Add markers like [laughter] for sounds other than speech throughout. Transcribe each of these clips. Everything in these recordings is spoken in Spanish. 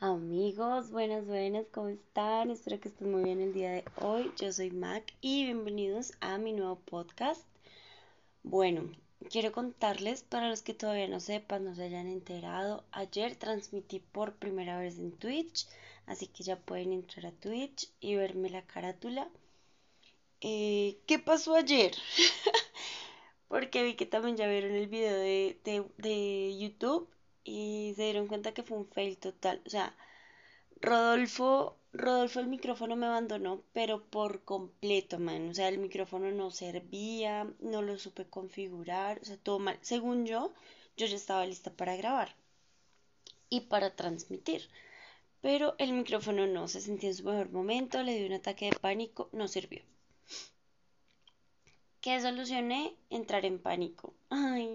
Amigos, buenas, buenas, ¿cómo están? Espero que estén muy bien el día de hoy. Yo soy Mac y bienvenidos a mi nuevo podcast. Bueno, quiero contarles, para los que todavía no sepan, no se hayan enterado, ayer transmití por primera vez en Twitch, así que ya pueden entrar a Twitch y verme la carátula. Eh, ¿Qué pasó ayer? [laughs] Porque vi que también ya vieron el video de, de, de YouTube y se dieron cuenta que fue un fail total. O sea, Rodolfo, Rodolfo el micrófono me abandonó, pero por completo, man. O sea, el micrófono no servía, no lo supe configurar, o sea, todo mal. Según yo, yo ya estaba lista para grabar y para transmitir. Pero el micrófono no se sentía en su mejor momento, le dio un ataque de pánico, no sirvió. ¿Qué solucioné? Entrar en pánico. Ay,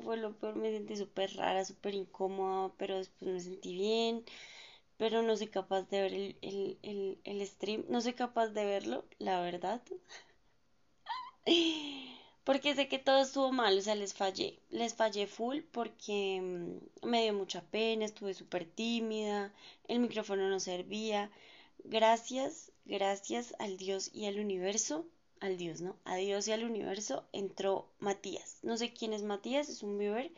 fue lo peor, me sentí súper rara, súper incómoda, pero después me sentí bien, pero no soy capaz de ver el, el, el, el stream, no soy capaz de verlo, la verdad. [laughs] Porque sé que todo estuvo mal, o sea, les fallé, les fallé full porque mm, me dio mucha pena, estuve súper tímida, el micrófono no servía. Gracias, gracias al Dios y al universo al Dios, ¿no? A Dios y al universo entró Matías. No sé quién es Matías, es un viewer,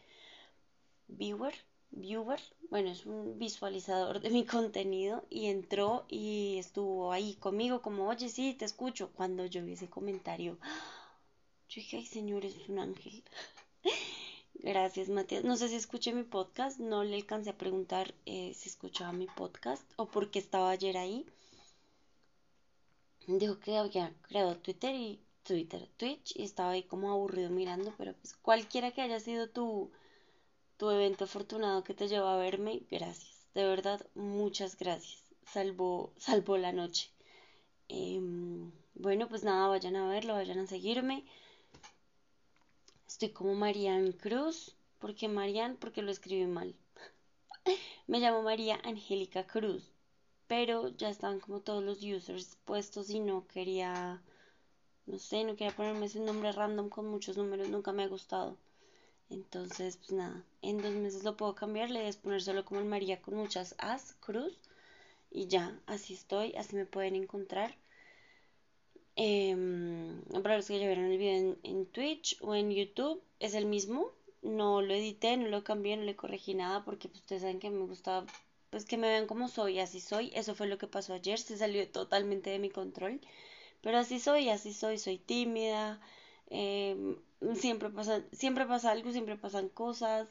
viewer, viewer, bueno, es un visualizador de mi [laughs] contenido y entró y estuvo ahí conmigo como, oye, sí, te escucho. Cuando yo vi ese comentario, [gasps] yo dije, ay, señor, es un ángel. [laughs] Gracias, Matías. No sé si escuché mi podcast, no le alcancé a preguntar eh, si escuchaba mi podcast o por qué estaba ayer ahí dijo que había creado Twitter y Twitter, Twitch y estaba ahí como aburrido mirando, pero pues cualquiera que haya sido tu, tu evento afortunado que te llevó a verme, gracias, de verdad, muchas gracias, salvó, salvó la noche. Em, bueno, pues nada, vayan a verlo, vayan a seguirme. Estoy como Marian Cruz. ¿Por qué Marian? Porque lo escribí mal. [laughs] Me llamo María Angélica Cruz pero ya estaban como todos los users puestos y no quería, no sé, no quería ponerme ese nombre random con muchos números, nunca me ha gustado. Entonces, pues nada, en dos meses lo puedo cambiar, le debes poner solo como el María con muchas As, cruz, y ya, así estoy, así me pueden encontrar. Eh, para los que ya vieron el video en, Twitch o en YouTube, es el mismo, no lo edité, no lo cambié, no le corregí nada porque pues, ustedes saben que me gusta pues que me vean como soy, así soy. Eso fue lo que pasó ayer, se salió totalmente de mi control. Pero así soy, así soy, soy tímida. Em, siempre, pasa, siempre pasa algo, siempre pasan cosas.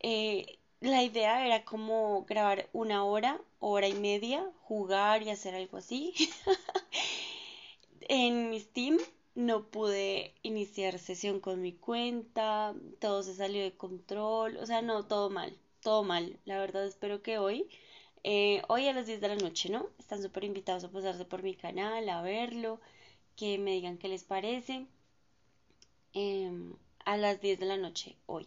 Eh, la idea era como grabar una hora, hora y media, jugar y hacer algo así. [laughs] en mi Steam no pude iniciar sesión con mi cuenta, todo se salió de control, o sea, no, todo mal todo mal. La verdad espero que hoy, eh, hoy a las 10 de la noche, ¿no? Están súper invitados a pasarse por mi canal, a verlo, que me digan qué les parece. Em, a las 10 de la noche hoy.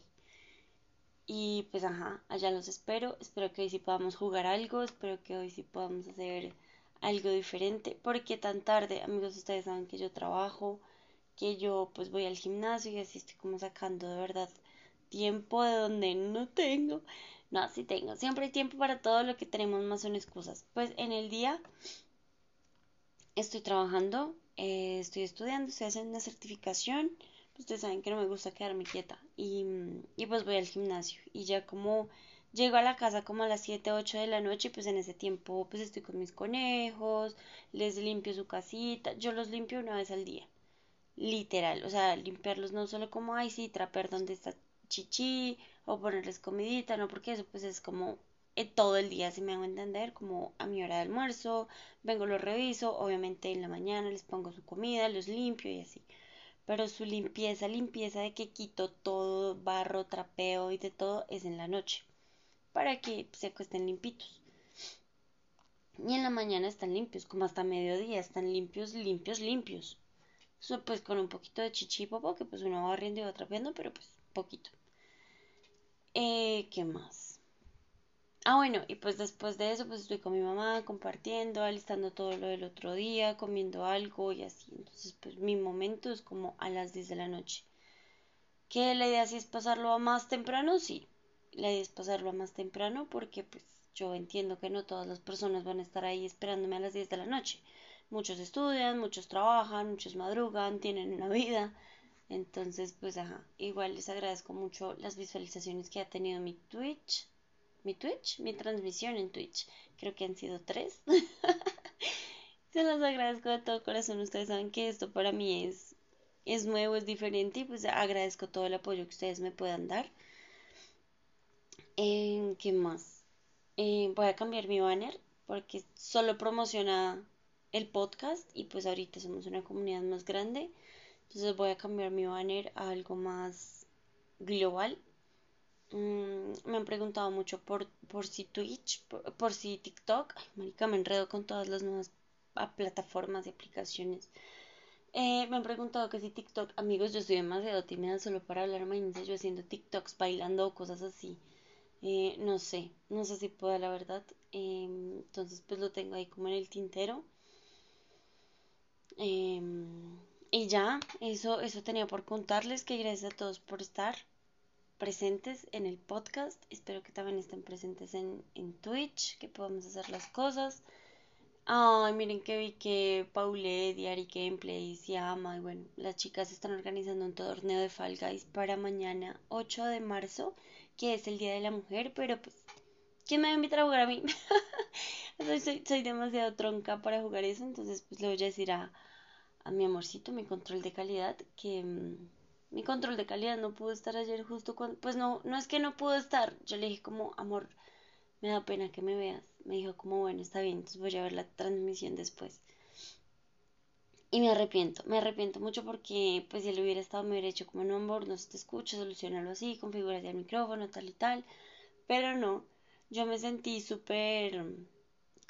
Y pues ajá, allá los espero. Espero que hoy sí podamos jugar algo. Espero que hoy sí podamos hacer algo diferente. porque tan tarde? Amigos, ustedes saben que yo trabajo, que yo pues voy al gimnasio y así estoy como sacando de verdad tiempo de donde no tengo. No, sí tengo. Siempre hay tiempo para todo lo que tenemos más son excusas. Pues en el día estoy trabajando, eh, estoy estudiando, estoy haciendo una certificación. Ustedes saben que no me gusta quedarme quieta. Y, y pues voy al gimnasio. Y ya como llego a la casa como a las 7, 8 de la noche, pues en ese tiempo pues estoy con mis conejos, les limpio su casita. Yo los limpio una vez al día. Literal. O sea, limpiarlos no solo como, ay, sí, traper donde está chichi o ponerles comidita, no, porque eso pues es como eh, todo el día, si me hago entender, como a mi hora de almuerzo, vengo, lo reviso, obviamente en la mañana les pongo su comida, los limpio y así. Pero su limpieza, limpieza de que quito todo, barro, trapeo y de todo es en la noche, para que se acuesten limpitos. Y en la mañana están limpios, como hasta mediodía, están limpios, limpios, limpios. Eso pues con un poquito de chichi popo, que pues uno va barriendo y va trapeando, pero pues poquito. Eh, ¿Qué más? Ah, bueno, y pues después de eso, pues estoy con mi mamá compartiendo, alistando todo lo del otro día, comiendo algo y así. Entonces, pues mi momento es como a las 10 de la noche. ¿Que la idea sí es pasarlo a más temprano? Sí. la idea es pasarlo más temprano porque pues yo entiendo que no todas las personas van a estar ahí esperándome a las 10 de la noche. Muchos estudian, muchos trabajan, muchos madrugan, tienen una vida. Entonces, pues ajá, igual les agradezco mucho las visualizaciones que ha tenido mi Twitch. Mi Twitch, mi transmisión en Twitch. Creo que han sido tres. [laughs] Se los agradezco de todo corazón. Ustedes saben que esto para mí es, es nuevo, es diferente y pues agradezco todo el apoyo que ustedes me puedan dar. Eh, ¿Qué más? Eh, voy a cambiar mi banner porque solo promociona el podcast y pues ahorita somos una comunidad más grande. Entonces voy a cambiar mi banner a algo más global. Mm, me han preguntado mucho por, por si Twitch, por, si TikTok. Ay, marica, me enredo con todas las nuevas plataformas y aplicaciones. Eh, me han preguntado que si TikTok, amigos, yo estoy demasiado tímida solo para hablar. Imagínense yo haciendo TikToks, bailando o cosas así. Eh, no sé, no sé si pueda, la verdad. Em, entonces, pues lo tengo ahí como en el tintero. Em, y ya, eso, eso tenía por contarles que gracias a todos por estar presentes en el podcast. Espero que también estén presentes en, en Twitch, que podamos hacer las cosas. Ay, miren que vi que Paulette y Ari Gameplays y Ama, y bueno, las chicas están organizando un torneo de Fall Guys para mañana 8 de marzo que es el Día de la Mujer, pero pues, ¿quién me va a invitar a jugar a mí? [laughs] soy, soy, demasiado tronca para jugar eso, entonces pues le voy a decir a, a mi amorcito, mi control de calidad, que mm, mi control de calidad no pudo estar ayer justo cuando, pues no, no es que no pudo estar, yo le dije como, amor, me da pena que me veas, me dijo como, bueno, está bien, entonces voy a ver la transmisión después. Y me arrepiento, me arrepiento mucho porque pues si él hubiera estado me hubiera hecho como no, amor, no se te escucha, solucionalo así, configura el micrófono, tal y tal. Pero no, yo me sentí súper,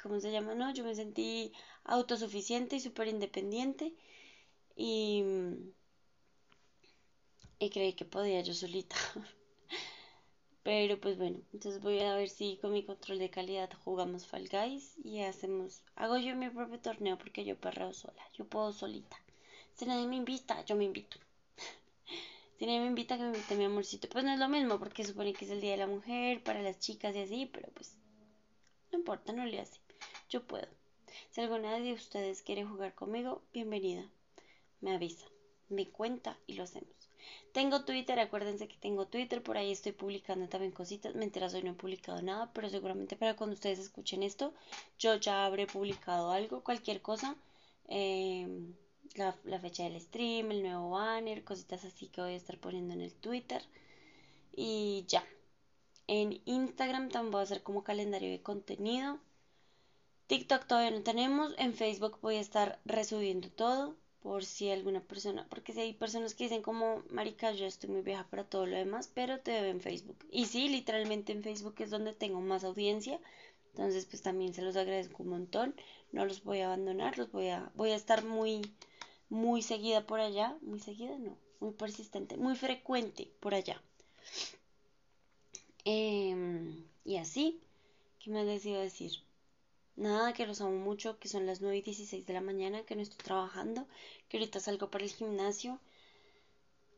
¿cómo se llama? No, yo me sentí autosuficiente y súper independiente y, creí que podía yo solita. [laughs] Pero pues bueno, entonces voy a ver si con mi control de calidad jugamos Fall Guys y hacemos, hago yo mi propio torneo porque yo perreo sola, yo puedo solita. Si nadie me invita, yo me invito. [laughs] si nadie me invita, que me invite mi amorcito. Pues no es lo mismo porque supone que es el Día de la Mujer para las chicas y así, pero pues no importa, no le hace. Yo puedo. Si alguna de ustedes quiere jugar conmigo, bienvenida. Me avisa, me cuenta y lo hacemos. Tengo Twitter, acuérdense que tengo Twitter, por ahí estoy publicando también cositas. Me enteras hoy no he publicado nada, pero seguramente para cuando ustedes escuchen esto, yo ya habré publicado algo, cualquier cosa. Em, la, la, fecha del stream, el nuevo banner, cositas así que voy a estar poniendo en el Twitter. Y ya. En Instagram también voy a hacer como calendario de contenido. TikTok todavía no tenemos. En Facebook voy a estar resubiendo todo por si alguna persona, porque si hay personas que dicen como, marica, yo estoy muy vieja para todo lo demás, pero te veo en Facebook. Y sí, literalmente en Facebook es donde tengo más audiencia, entonces pues también se los agradezco un montón, no los voy a abandonar, los voy a, voy a estar muy, muy seguida por allá, muy seguida, no, muy persistente, muy frecuente por allá. Em, y así, ¿qué más les iba a decir? Nada, que los amo mucho, que son las 9 y 16 de la mañana, que no estoy trabajando, que ahorita salgo para el gimnasio.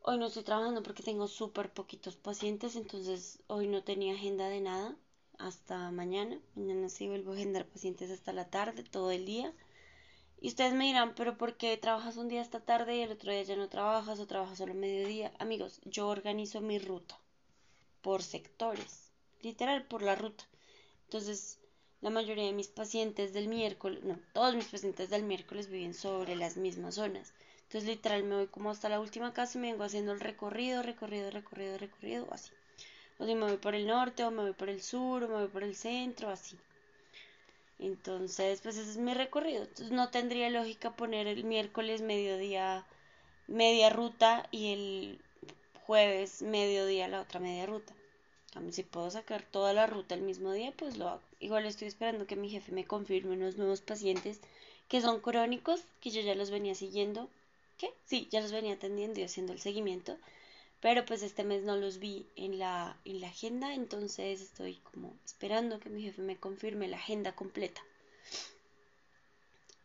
Hoy no estoy trabajando porque tengo súper poquitos pacientes, entonces hoy no tenía agenda de nada hasta mañana. Mañana sí vuelvo a agendar pacientes hasta la tarde, todo el día. Y ustedes me dirán, pero ¿por qué trabajas un día hasta tarde y el otro día ya no trabajas o trabajas solo mediodía? Amigos, yo organizo mi ruta por sectores, literal por la ruta. Entonces, la mayoría de mis pacientes del miércoles, no, todos mis pacientes del miércoles viven sobre las mismas zonas. Entonces, literal, me voy como hasta la última casa y me vengo haciendo el recorrido, recorrido, recorrido, recorrido, así. O si me voy por el norte, o me voy por el sur, o me voy por el centro, así. Entonces, pues ese es mi recorrido. Entonces, no tendría lógica poner el miércoles mediodía media ruta y el jueves mediodía la otra media ruta si puedo sacar toda la ruta el mismo día, pues lo hago. Igual estoy esperando que mi jefe me confirme unos nuevos pacientes que son crónicos, que yo ya los venía siguiendo. ¿Qué? Sí, ya los venía atendiendo y haciendo el seguimiento. Pero pues este mes no los vi en la, en la agenda, entonces estoy como esperando que mi jefe me confirme la agenda completa.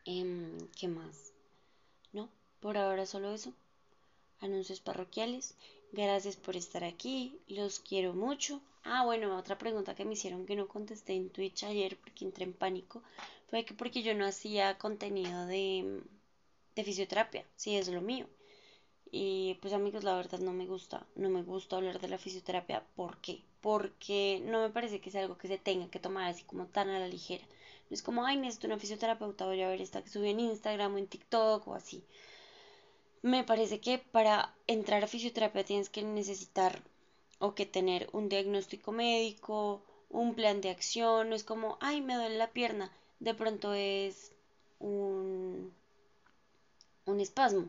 Em, ¿Qué más? No, por ahora solo eso. Anuncios parroquiales. Gracias por estar aquí, los quiero mucho, Ah, bueno, otra pregunta que me hicieron que no contesté en Twitch ayer porque entré en pánico fue que porque yo no hacía contenido de, de fisioterapia, sí es lo mío. Y pues amigos, la verdad no me gusta, no me gusta hablar de la fisioterapia. ¿Por qué? Porque no me parece que sea algo que se tenga que tomar así como tan a la ligera. No es como, ay, necesito una fisioterapeuta, voy a ver esta que subí en Instagram o en TikTok o así. Me parece que para entrar a fisioterapia tienes que necesitar o que tener un diagnóstico médico, un plan de acción, no es como, ay, me duele la pierna, de pronto es un, un espasmo,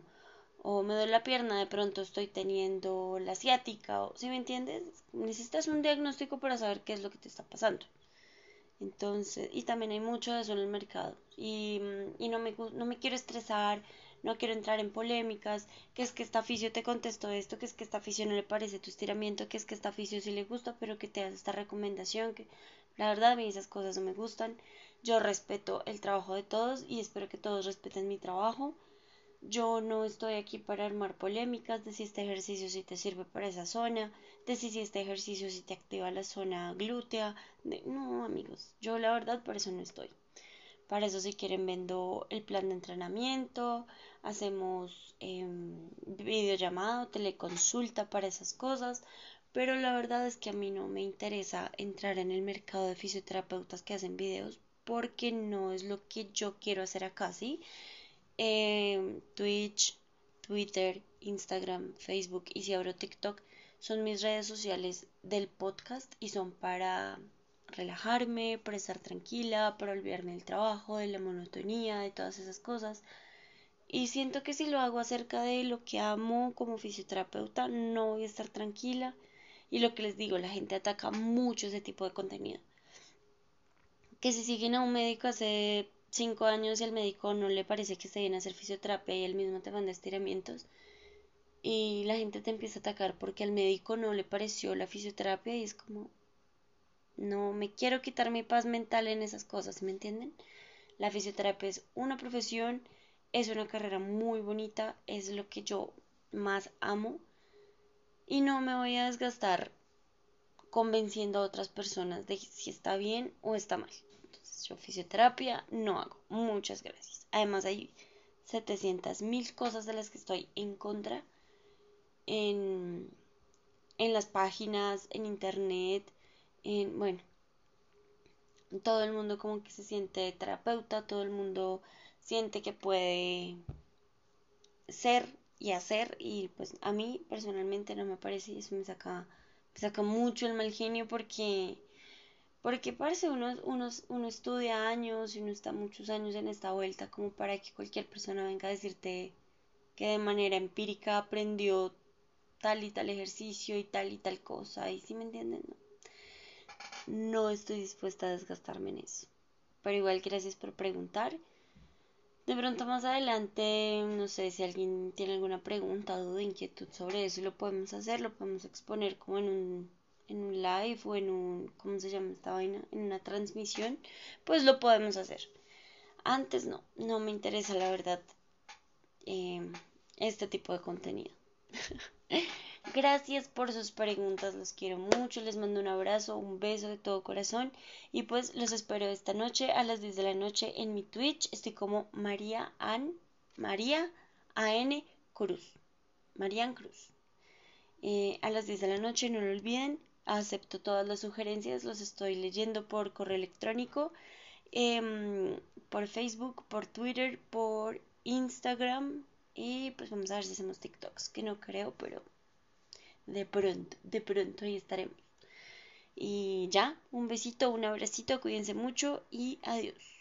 o me duele la pierna, de pronto estoy teniendo la ciática, o si me entiendes, necesitas un diagnóstico para saber qué es lo que te está pasando. Entonces, y también hay mucho de eso en el mercado. Y, y no, me, no me quiero estresar, no quiero entrar en polémicas, que es que esta aficio te contestó esto, que es que esta aficio no le parece tu estiramiento, que es que esta aficio sí le gusta, pero que te hace esta recomendación, que la verdad a mí esas cosas no me gustan. Yo respeto el trabajo de todos y espero que todos respeten mi trabajo. Yo no estoy aquí para armar polémicas de si este ejercicio sí te sirve para esa zona, de si, este ejercicio sí te activa la zona glútea. No, amigos, yo la verdad por eso no estoy. Para eso si quieren vendo el plan de entrenamiento, hacemos eh, videollamado, teleconsulta para esas cosas, pero la verdad es que a mí no me interesa entrar en el mercado de fisioterapeutas que hacen videos porque no es lo que yo quiero hacer acá, ¿sí? Em, Twitch, Twitter, Instagram, Facebook y si abro TikTok son mis redes sociales del podcast y son para relajarme, para estar tranquila, para olvidarme del trabajo, de la monotonía, de todas esas cosas. Y siento que si lo hago acerca de lo que amo como fisioterapeuta, no voy a estar tranquila. Y lo que les digo, la gente ataca mucho ese tipo de contenido. Que si siguen a un médico hace cinco años y al médico no le parece que esté bien hacer fisioterapia y él mismo te manda estiramientos, y la gente te empieza a atacar porque al médico no le pareció la fisioterapia y es como, no me quiero quitar mi paz mental en esas cosas, ¿me entienden? La fisioterapia es una profesión, es una carrera muy bonita, es lo que yo más amo y no me voy a desgastar convenciendo a otras personas de si está bien o está mal. Entonces yo fisioterapia no hago. Muchas gracias. Además hay 700 mil cosas de las que estoy en contra en, en las páginas, en internet, bueno, todo el mundo como que se siente terapeuta, todo el mundo siente que puede ser y hacer y pues a mí personalmente no me parece y eso me saca me saca mucho el mal genio porque porque parece uno, uno, uno estudia años y uno está muchos años en esta vuelta como para que cualquier persona venga a decirte que de manera empírica aprendió tal y tal ejercicio y tal y tal cosa y si me entienden ¿no? No estoy dispuesta a desgastarme en eso. Pero igual gracias por preguntar. De pronto más adelante, no sé si alguien tiene alguna pregunta, duda, inquietud sobre eso, lo podemos hacer, lo podemos exponer como en un, en un live o en un, ¿cómo se llama esta vaina? En una transmisión, pues lo podemos hacer. Antes no, no me interesa la verdad eh, este tipo de contenido. [laughs] Gracias por sus preguntas, los quiero mucho, les mando un abrazo, un beso de todo corazón y pues los espero esta noche a las 10 de la noche en mi Twitch. Estoy como María An, María A.N. Cruz, Marían Cruz. Eh, a las 10 de la noche, no lo olviden, acepto todas las sugerencias, los estoy leyendo por correo electrónico, em, por Facebook, por Twitter, por Instagram y pues vamos a ver si hacemos TikToks, que no creo, pero de pronto, de pronto ahí estaremos. Y ya, un besito, un abracito, cuídense mucho y adiós.